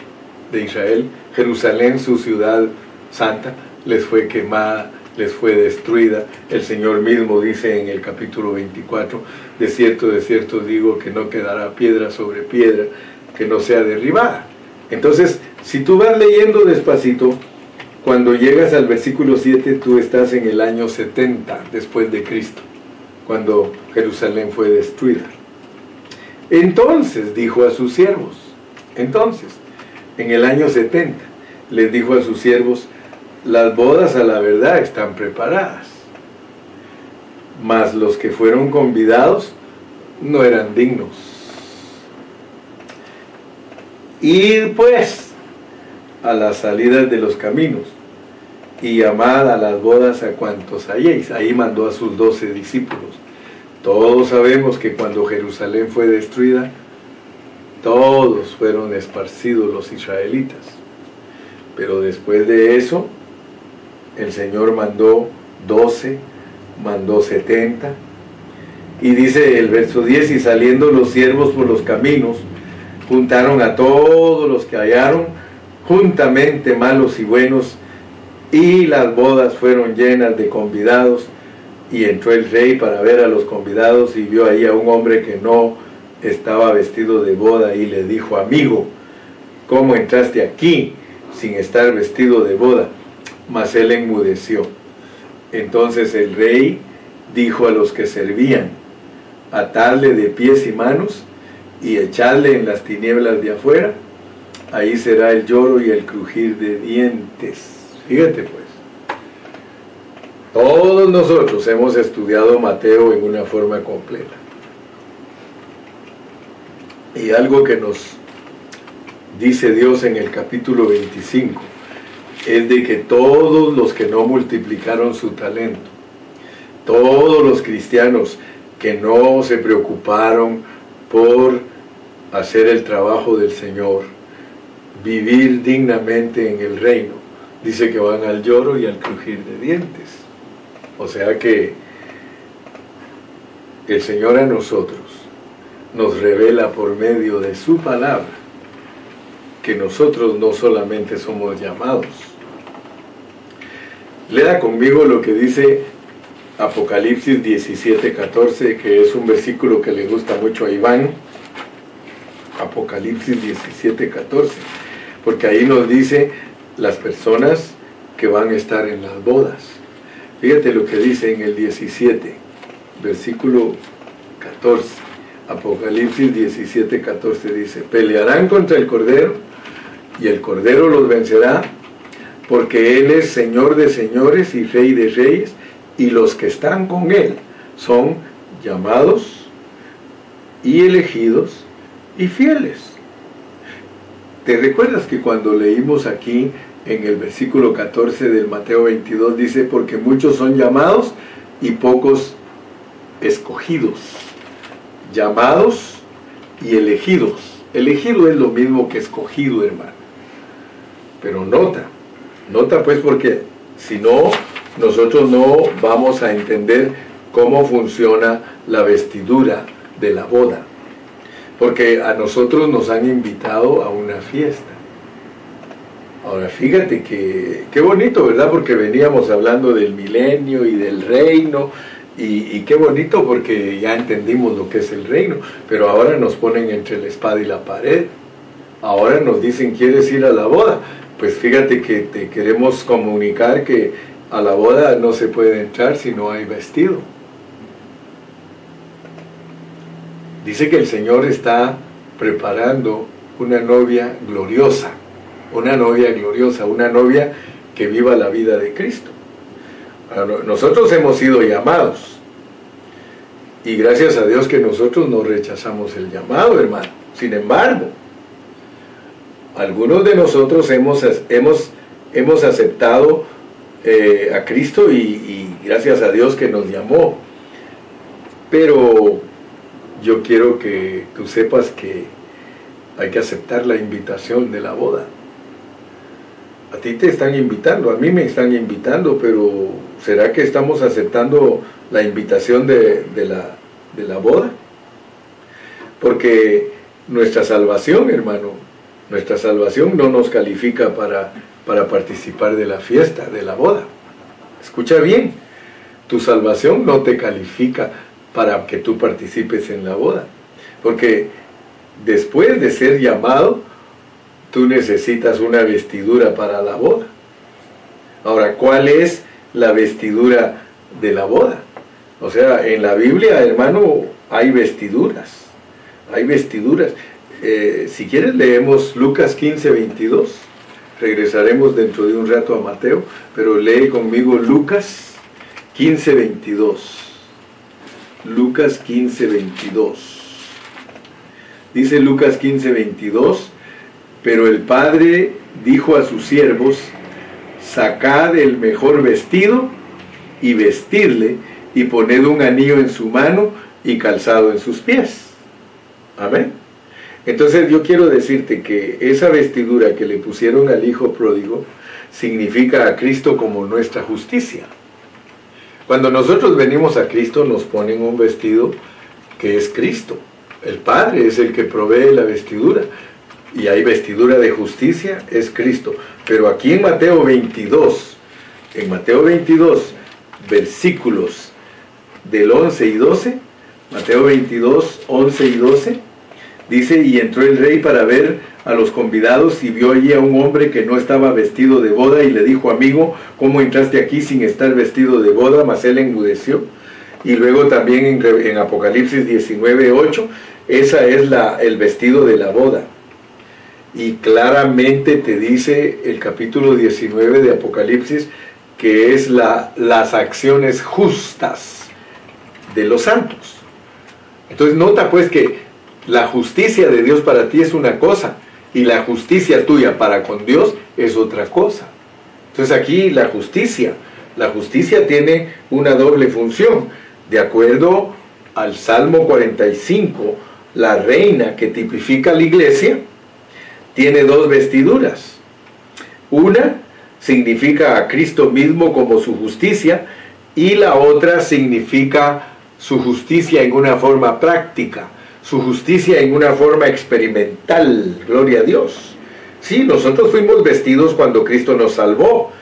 de Israel, Jerusalén, su ciudad santa, les fue quemada, les fue destruida. El Señor mismo dice en el capítulo 24, de cierto, de cierto digo que no quedará piedra sobre piedra que no sea derribada. Entonces, si tú vas leyendo despacito, cuando llegas al versículo 7, tú estás en el año 70 después de Cristo, cuando Jerusalén fue destruida. Entonces dijo a sus siervos, entonces, en el año 70. les dijo a sus siervos, las bodas a la verdad están preparadas, mas los que fueron convidados no eran dignos. Ir pues a las salidas de los caminos y llamad a las bodas a cuantos halléis. Ahí mandó a sus doce discípulos. Todos sabemos que cuando Jerusalén fue destruida, todos fueron esparcidos los israelitas. Pero después de eso, el Señor mandó doce, mandó setenta. Y dice el verso 10, y saliendo los siervos por los caminos, juntaron a todos los que hallaron, juntamente malos y buenos, y las bodas fueron llenas de convidados, y entró el rey para ver a los convidados y vio ahí a un hombre que no estaba vestido de boda y le dijo, amigo, ¿cómo entraste aquí sin estar vestido de boda? Mas él enmudeció. Entonces el rey dijo a los que servían, atarle de pies y manos y echarle en las tinieblas de afuera, ahí será el lloro y el crujir de dientes. Fíjate pues, todos nosotros hemos estudiado Mateo en una forma completa. Y algo que nos dice Dios en el capítulo 25 es de que todos los que no multiplicaron su talento, todos los cristianos que no se preocuparon por hacer el trabajo del Señor, vivir dignamente en el reino, dice que van al lloro y al crujir de dientes. O sea que el Señor a nosotros nos revela por medio de su palabra que nosotros no solamente somos llamados. Lea conmigo lo que dice Apocalipsis 17, 14, que es un versículo que le gusta mucho a Iván. Apocalipsis 17, 14, porque ahí nos dice las personas que van a estar en las bodas. Fíjate lo que dice en el 17, versículo 14. Apocalipsis 17, 14 dice, pelearán contra el Cordero y el Cordero los vencerá porque Él es Señor de señores y Rey de reyes y los que están con Él son llamados y elegidos y fieles. ¿Te recuerdas que cuando leímos aquí en el versículo 14 del Mateo 22 dice, porque muchos son llamados y pocos escogidos? llamados y elegidos. Elegido es lo mismo que escogido, hermano. Pero nota, nota pues porque si no, nosotros no vamos a entender cómo funciona la vestidura de la boda. Porque a nosotros nos han invitado a una fiesta. Ahora fíjate que qué bonito, ¿verdad? Porque veníamos hablando del milenio y del reino y, qué bonito porque ya entendimos lo que es el reino, pero ahora nos ponen entre la espada y la pared. Ahora nos dicen, ¿quieres ir a la boda? Pues fíjate que te queremos comunicar que a la boda no se puede entrar si no hay vestido. Dice que el Señor está preparando una novia gloriosa, una novia gloriosa, una novia que viva la vida de Cristo. Nosotros hemos sido llamados. Y gracias a Dios que nosotros no rechazamos el llamado, hermano. Sin embargo, algunos de nosotros hemos, hemos, hemos aceptado eh, a Cristo y, gracias a Dios que nos llamó. Pero yo quiero que tú sepas que hay que aceptar la invitación de la boda. A ti te están invitando, a mí me están invitando, pero ¿será que estamos aceptando la invitación de, la, de la boda? Porque nuestra salvación, hermano, nuestra salvación no nos califica para, para participar de la fiesta, de la boda. Escucha bien, tu salvación no te califica para que tú participes en la boda. Porque después de ser llamado, tú necesitas una vestidura para la boda. Ahora, ¿cuál es la vestidura de la boda? O sea, en la Biblia, hermano, hay vestiduras. Hay vestiduras. Eh, si quieres, leemos Lucas 15, 22. Regresaremos dentro de un rato a Mateo, pero lee conmigo Lucas 15, 22. Lucas 15, 22. Dice Lucas 15, 22, pero el Padre dijo a sus siervos, sacad el mejor vestido y vestirle y poned un anillo en su mano y calzado en sus pies. Amén. Entonces yo quiero decirte que esa vestidura que le pusieron al hijo pródigo significa a Cristo como nuestra justicia. Cuando nosotros venimos a Cristo nos ponen un vestido que es Cristo. El Padre es el que provee la vestidura. Y hay vestidura de justicia, es Cristo. Pero aquí en Mateo 22, en Mateo 22, versículos del 11 y 12, Mateo 22, 11 y 12, dice, y entró el rey para ver a los convidados y vio allí a un hombre que no estaba vestido de boda y le dijo, amigo, ¿cómo entraste aquí sin estar vestido de boda? Mas él enmudeció. Y luego también en, en Apocalipsis 19, 8, esa es la, el vestido de la boda. Y claramente te dice el capítulo 19 de Apocalipsis que es la, las acciones justas de los santos. Entonces nota pues que la justicia de Dios para ti es una cosa y la justicia tuya para con Dios es otra cosa. Entonces aquí la justicia, la justicia tiene una doble función. De acuerdo al Salmo 45, la reina que tipifica la iglesia tiene dos vestiduras. Una significa a Cristo mismo como su justicia y la otra significa su justicia en una forma práctica, su justicia en una forma experimental, gloria a Dios. Sí, nosotros fuimos vestidos cuando Cristo nos salvó,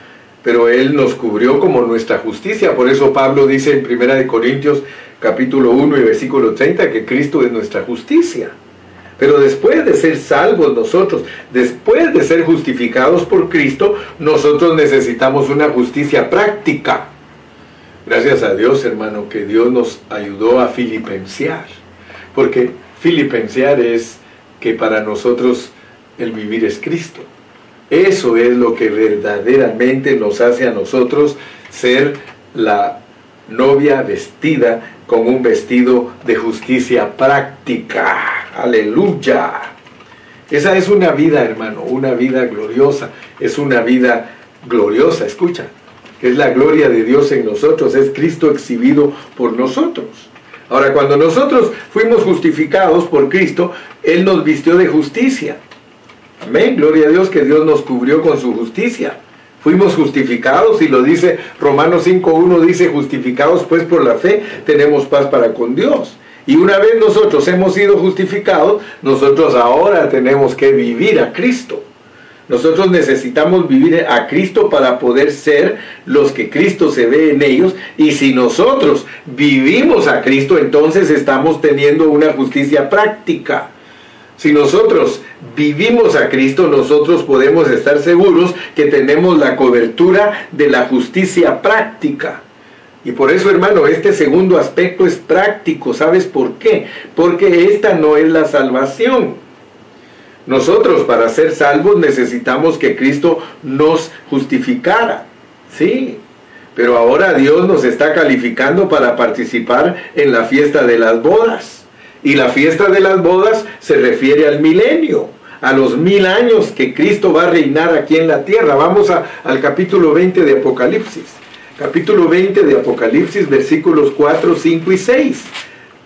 pero Él nos cubrió como nuestra justicia. Por eso Pablo dice en 1 Corintios capítulo 1 y versículo 30 que Cristo es nuestra justicia. Pero después de ser salvos nosotros, después de ser justificados por Cristo, nosotros necesitamos una justicia práctica. Gracias a Dios, hermano, que Dios nos ayudó a filipensear. Porque filipensear es que para nosotros el vivir es Cristo. Eso es lo que verdaderamente nos hace a nosotros ser la novia vestida con un vestido de justicia práctica. Aleluya. Esa es una vida, hermano, una vida gloriosa. Es una vida gloriosa, escucha. Es la gloria de Dios en nosotros, es Cristo exhibido por nosotros. Ahora, cuando nosotros fuimos justificados por Cristo, Él nos vistió de justicia. Amén, gloria a Dios que Dios nos cubrió con su justicia. Fuimos justificados y lo dice Romanos 5.1, dice justificados pues por la fe tenemos paz para con Dios. Y una vez nosotros hemos sido justificados, nosotros ahora tenemos que vivir a Cristo. Nosotros necesitamos vivir a Cristo para poder ser los que Cristo se ve en ellos. Y si nosotros vivimos a Cristo, entonces estamos teniendo una justicia práctica. Si nosotros vivimos a Cristo, nosotros podemos estar seguros que tenemos la cobertura de la justicia práctica. Y por eso, hermano, este segundo aspecto es práctico. ¿Sabes por qué? Porque esta no es la salvación. Nosotros para ser salvos necesitamos que Cristo nos justificara. Sí, pero ahora Dios nos está calificando para participar en la fiesta de las bodas. Y la fiesta de las bodas se refiere al milenio, a los mil años que Cristo va a reinar aquí en la tierra. Vamos al capítulo 20 de Apocalipsis. Capítulo 20 de Apocalipsis, versículos 4, 5 y 6.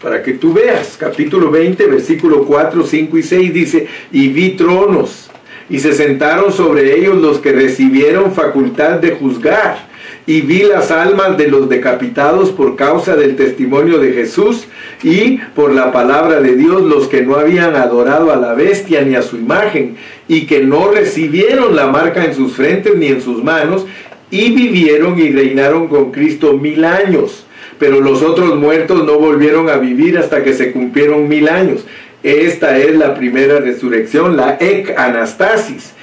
Para que tú veas, capítulo 20, versículo 4, 5 y 6 dice, y vi tronos, y se sentaron sobre ellos los que recibieron facultad de juzgar y vi las almas de los decapitados por causa del testimonio de Jesús y por la palabra de Dios, los que no habían adorado a la bestia ni a su imagen y que no recibieron la marca en sus frentes ni en sus manos y vivieron y reinaron con Cristo mil años. Pero los otros muertos no volvieron a vivir hasta que se cumplieron mil años. Esta es la primera resurrección, la ec anastasis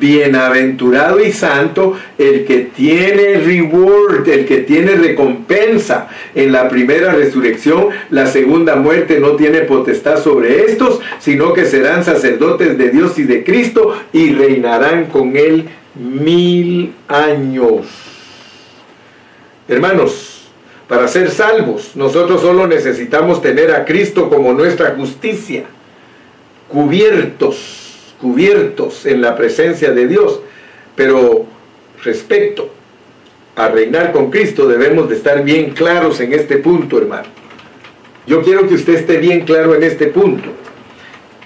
Bienaventurado y santo el que tiene reward, el que tiene recompensa en la primera resurrección. La segunda muerte no tiene potestad sobre estos, sino que serán sacerdotes de Dios y de Cristo y reinarán con él mil años. Hermanos, para ser salvos, nosotros solo necesitamos tener a Cristo como nuestra justicia, cubiertos cubiertos en la presencia de Dios. Pero respecto a reinar con Cristo debemos de estar bien claros en este punto, hermano. Yo quiero que usted esté bien claro en este punto.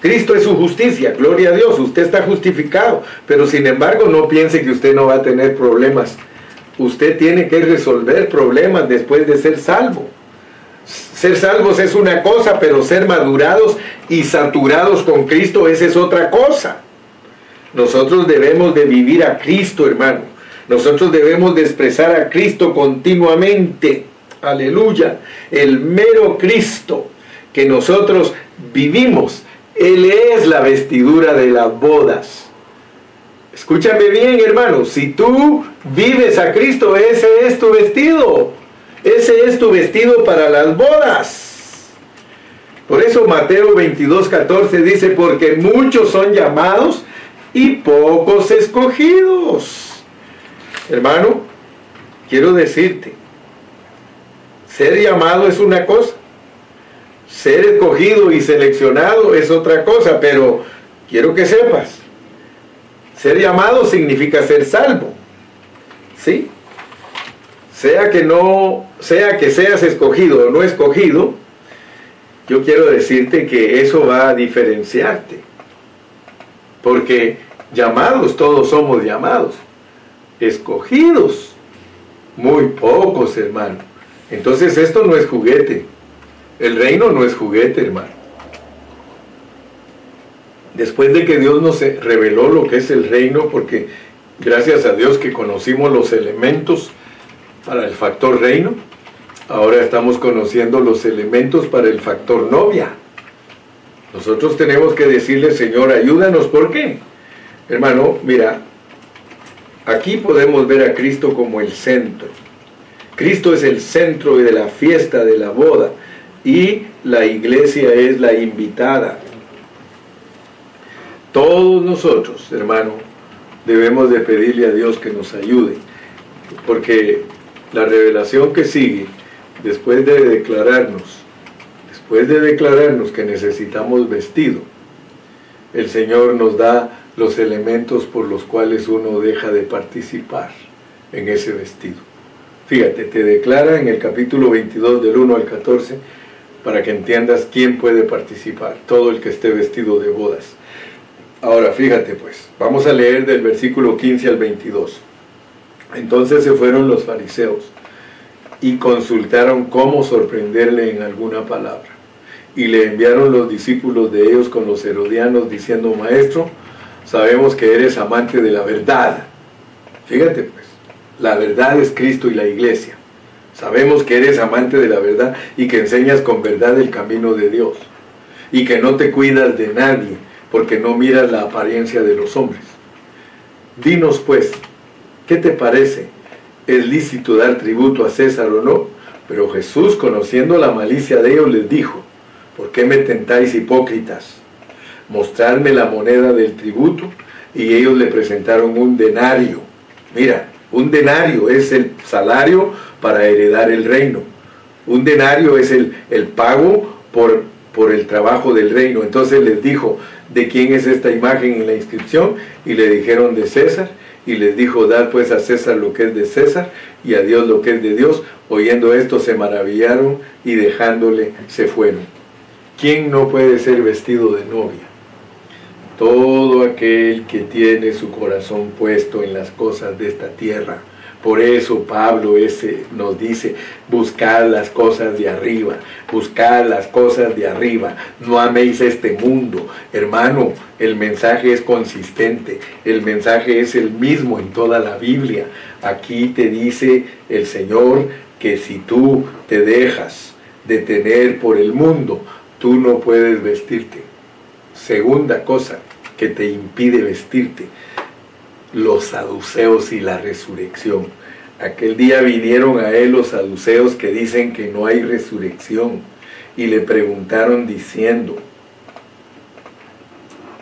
Cristo es su justicia, gloria a Dios, usted está justificado, pero sin embargo no piense que usted no va a tener problemas. Usted tiene que resolver problemas después de ser salvo. Ser salvos es una cosa, pero ser madurados y saturados con Cristo, esa es otra cosa. Nosotros debemos de vivir a Cristo, hermano. Nosotros debemos de expresar a Cristo continuamente. Aleluya. El mero Cristo que nosotros vivimos. Él es la vestidura de las bodas. Escúchame bien, hermano. Si tú vives a Cristo, ese es tu vestido. Ese es tu vestido para las bodas. Por eso Mateo 22, 14 dice, porque muchos son llamados y pocos escogidos. Hermano, quiero decirte, ser llamado es una cosa, ser escogido y seleccionado es otra cosa, pero quiero que sepas, ser llamado significa ser salvo. ¿Sí? sea que no, sea que seas escogido o no escogido, yo quiero decirte que eso va a diferenciarte. Porque llamados, todos somos llamados. Escogidos, muy pocos, hermano. Entonces esto no es juguete. El reino no es juguete, hermano. Después de que Dios nos reveló lo que es el reino, porque gracias a Dios que conocimos los elementos para el factor reino. Ahora estamos conociendo los elementos para el factor novia. Nosotros tenemos que decirle, Señor, ayúdanos. ¿Por qué? Hermano, mira, aquí podemos ver a Cristo como el centro. Cristo es el centro de la fiesta, de la boda. Y la iglesia es la invitada. Todos nosotros, hermano, debemos de pedirle a Dios que nos ayude. Porque la revelación que sigue, después de declararnos, después de declararnos que necesitamos vestido, el Señor nos da los elementos por los cuales uno deja de participar en ese vestido. Fíjate, te declara en el capítulo 22 del 1 al 14 para que entiendas quién puede participar, todo el que esté vestido de bodas. Ahora, fíjate pues, vamos a leer del versículo 15 al 22. Entonces se fueron los fariseos y consultaron cómo sorprenderle en alguna palabra. Y le enviaron los discípulos de ellos con los herodianos diciendo, Maestro, sabemos que eres amante de la verdad. Fíjate pues, la verdad es Cristo y la iglesia. Sabemos que eres amante de la verdad y que enseñas con verdad el camino de Dios. Y que no te cuidas de nadie porque no miras la apariencia de los hombres. Dinos pues, ¿Qué te parece? ¿Es lícito dar tributo a César o no? Pero Jesús, conociendo la malicia de ellos, les dijo, ¿por qué me tentáis hipócritas? Mostrarme la moneda del tributo. Y ellos le presentaron un denario. Mira, un denario es el salario para heredar el reino. Un denario es el, el pago por, por el trabajo del reino. Entonces les dijo, ¿de quién es esta imagen en la inscripción? Y le dijeron de César y les dijo, dad pues a César lo que es de César y a Dios lo que es de Dios. Oyendo esto se maravillaron y dejándole se fueron. ¿Quién no puede ser vestido de novia? Todo aquel que tiene su corazón puesto en las cosas de esta tierra por eso Pablo ese nos dice, buscad las cosas de arriba, buscad las cosas de arriba, no améis este mundo. Hermano, el mensaje es consistente, el mensaje es el mismo en toda la Biblia. Aquí te dice el Señor que si tú te dejas detener por el mundo, tú no puedes vestirte. Segunda cosa que te impide vestirte, los saduceos y la resurrección. Aquel día vinieron a él los saduceos que dicen que no hay resurrección y le preguntaron diciendo,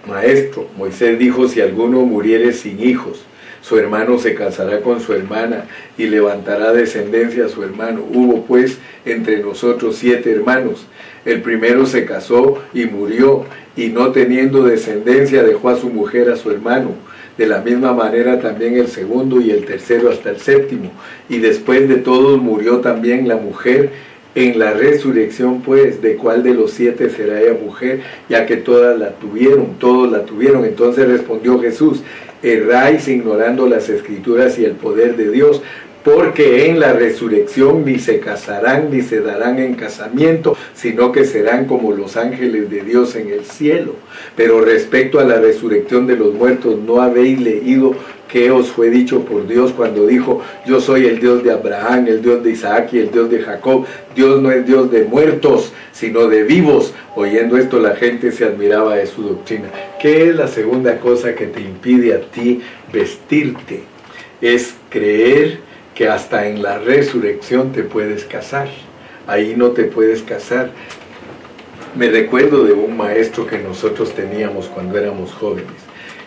Maestro, Moisés dijo, si alguno muriere sin hijos, su hermano se casará con su hermana y levantará descendencia a su hermano. Hubo pues entre nosotros siete hermanos. El primero se casó y murió, y no teniendo descendencia dejó a su mujer a su hermano. De la misma manera también el segundo y el tercero hasta el séptimo. Y después de todos murió también la mujer. En la resurrección, pues, de cuál de los siete será ella mujer, ya que todas la tuvieron, todos la tuvieron. Entonces respondió Jesús, erráis ignorando las escrituras y el poder de Dios, porque en la resurrección ni se casarán ni se darán en casamiento, sino que serán como los ángeles de Dios en el cielo. Pero respecto a la resurrección de los muertos, ¿no habéis leído qué os fue dicho por Dios cuando dijo, yo soy el Dios de Abraham, el Dios de Isaac y el Dios de Jacob? Dios no es Dios de muertos, sino de vivos. Oyendo esto la gente se admiraba de su doctrina. ¿Qué es la segunda cosa que te impide a ti vestirte? Es creer que hasta en la resurrección te puedes casar. Ahí no te puedes casar. Me recuerdo de un maestro que nosotros teníamos cuando éramos jóvenes.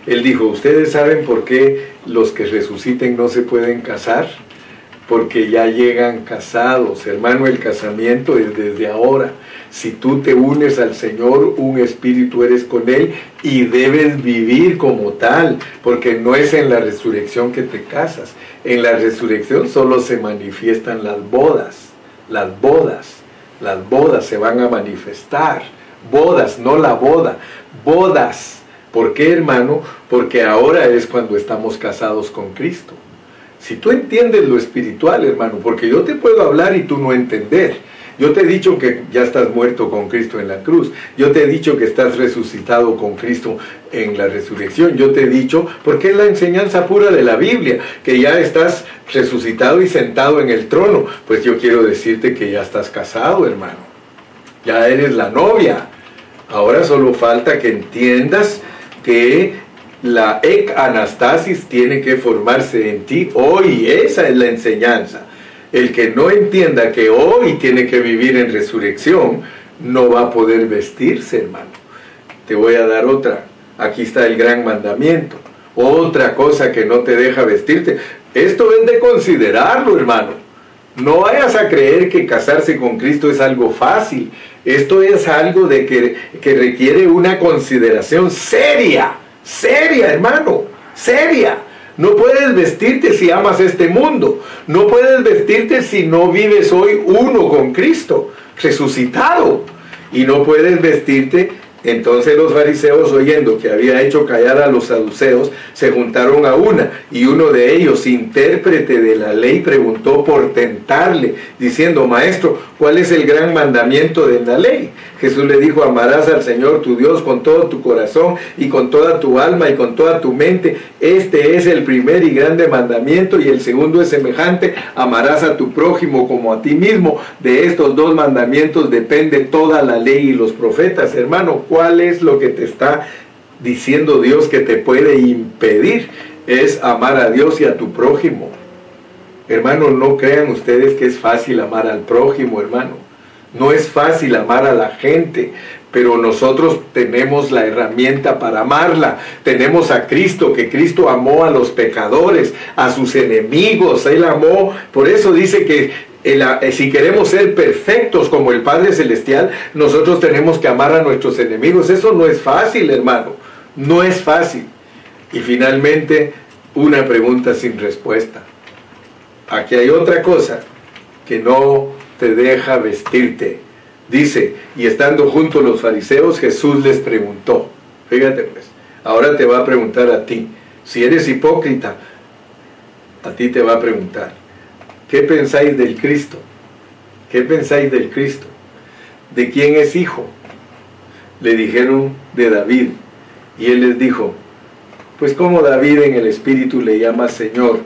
Él dijo, ¿ustedes saben por qué los que resuciten no se pueden casar? Porque ya llegan casados. Hermano, el casamiento es desde ahora. Si tú te unes al Señor, un espíritu eres con Él y debes vivir como tal, porque no es en la resurrección que te casas. En la resurrección solo se manifiestan las bodas, las bodas, las bodas se van a manifestar. Bodas, no la boda, bodas. ¿Por qué, hermano? Porque ahora es cuando estamos casados con Cristo. Si tú entiendes lo espiritual, hermano, porque yo te puedo hablar y tú no entender. Yo te he dicho que ya estás muerto con Cristo en la cruz. Yo te he dicho que estás resucitado con Cristo en la resurrección. Yo te he dicho, porque es la enseñanza pura de la Biblia, que ya estás resucitado y sentado en el trono. Pues yo quiero decirte que ya estás casado, hermano. Ya eres la novia. Ahora solo falta que entiendas que la ec anastasis tiene que formarse en ti hoy. Esa es la enseñanza. El que no entienda que hoy tiene que vivir en resurrección, no va a poder vestirse, hermano. Te voy a dar otra. Aquí está el gran mandamiento. Otra cosa que no te deja vestirte. Esto es de considerarlo, hermano. No vayas a creer que casarse con Cristo es algo fácil. Esto es algo de que, que requiere una consideración seria, seria, hermano, seria. No puedes vestirte si amas este mundo. No puedes vestirte si no vives hoy uno con Cristo, resucitado. Y no puedes vestirte entonces los fariseos, oyendo que había hecho callar a los saduceos, se juntaron a una, y uno de ellos, intérprete de la ley, preguntó por tentarle, diciendo, Maestro, ¿cuál es el gran mandamiento de la ley? Jesús le dijo, amarás al Señor tu Dios con todo tu corazón y con toda tu alma y con toda tu mente. Este es el primer y grande mandamiento y el segundo es semejante, amarás a tu prójimo como a ti mismo. De estos dos mandamientos depende toda la ley y los profetas. Hermano, ¿cuál es lo que te está diciendo Dios que te puede impedir? Es amar a Dios y a tu prójimo. Hermano, no crean ustedes que es fácil amar al prójimo, hermano. No es fácil amar a la gente, pero nosotros tenemos la herramienta para amarla. Tenemos a Cristo, que Cristo amó a los pecadores, a sus enemigos. Él amó, por eso dice que si queremos ser perfectos como el Padre Celestial, nosotros tenemos que amar a nuestros enemigos. Eso no es fácil, hermano. No es fácil. Y finalmente, una pregunta sin respuesta. Aquí hay otra cosa que no te deja vestirte. Dice, y estando junto los fariseos, Jesús les preguntó, fíjate pues, ahora te va a preguntar a ti, si eres hipócrita, a ti te va a preguntar, ¿qué pensáis del Cristo? ¿Qué pensáis del Cristo? ¿De quién es hijo? Le dijeron de David, y él les dijo, pues como David en el Espíritu le llama Señor,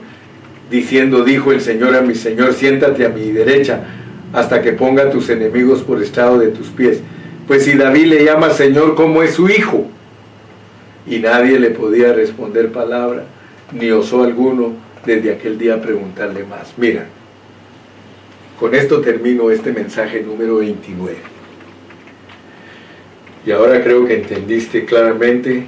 diciendo, dijo el Señor a mi Señor, siéntate a mi derecha hasta que ponga tus enemigos por estado de tus pies. Pues si David le llama Señor, ¿cómo es su hijo? Y nadie le podía responder palabra. ni osó alguno desde aquel día preguntarle más. Mira, con esto termino este mensaje número 29. Y ahora creo que entendiste claramente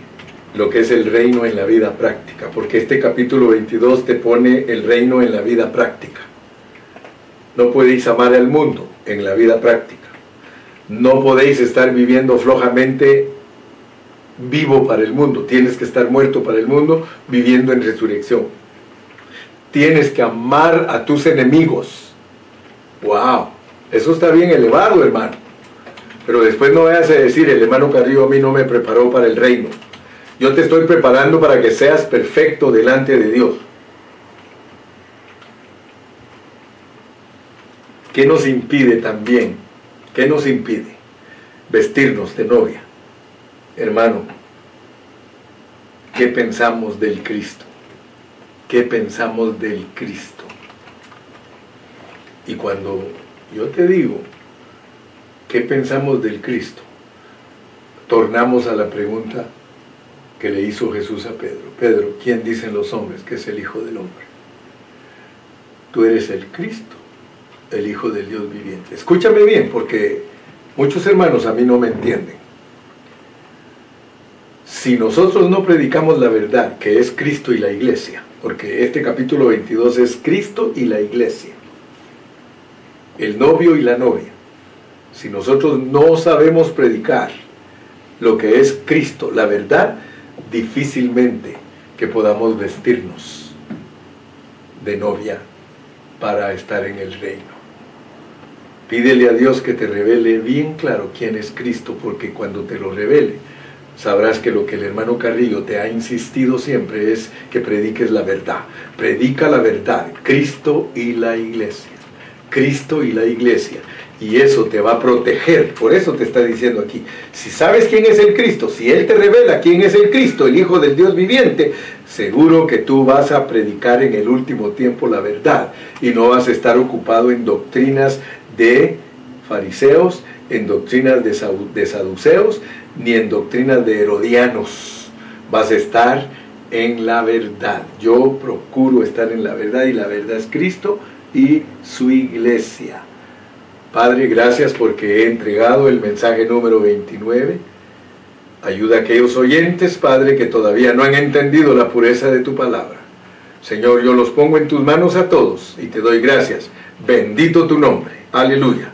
lo que es el reino en la vida práctica, porque este capítulo 22 te pone el reino en la vida práctica. No podéis amar al mundo en la vida práctica. No podéis estar viviendo flojamente vivo para el mundo. Tienes que estar muerto para el mundo, viviendo en resurrección. Tienes que amar a tus enemigos. ¡Wow! Eso está bien elevado, hermano. Pero después no vayas a decir, el hermano Carrillo a mí no me preparó para el reino. Yo te estoy preparando para que seas perfecto delante de Dios. ¿Qué nos impide también? ¿Qué nos impide? Vestirnos de novia. Hermano, ¿qué pensamos del Cristo? ¿Qué pensamos del Cristo? Y cuando yo te digo, ¿qué pensamos del Cristo? Tornamos a la pregunta, que le hizo Jesús a Pedro. Pedro, ¿quién dicen los hombres que es el Hijo del Hombre? Tú eres el Cristo, el Hijo del Dios viviente. Escúchame bien, porque muchos hermanos a mí no me entienden. Si nosotros no predicamos la verdad, que es Cristo y la iglesia, porque este capítulo 22 es Cristo y la iglesia, el novio y la novia, si nosotros no sabemos predicar lo que es Cristo, la verdad, difícilmente que podamos vestirnos de novia para estar en el reino. Pídele a Dios que te revele bien claro quién es Cristo, porque cuando te lo revele, sabrás que lo que el hermano Carrillo te ha insistido siempre es que prediques la verdad. Predica la verdad, Cristo y la iglesia. Cristo y la iglesia y eso te va a proteger. Por eso te está diciendo aquí, si sabes quién es el Cristo, si Él te revela quién es el Cristo, el Hijo del Dios viviente, seguro que tú vas a predicar en el último tiempo la verdad y no vas a estar ocupado en doctrinas de fariseos, en doctrinas de, de saduceos, ni en doctrinas de herodianos. Vas a estar en la verdad. Yo procuro estar en la verdad y la verdad es Cristo y su iglesia. Padre, gracias porque he entregado el mensaje número 29. Ayuda a aquellos oyentes, Padre, que todavía no han entendido la pureza de tu palabra. Señor, yo los pongo en tus manos a todos y te doy gracias. Bendito tu nombre. Aleluya.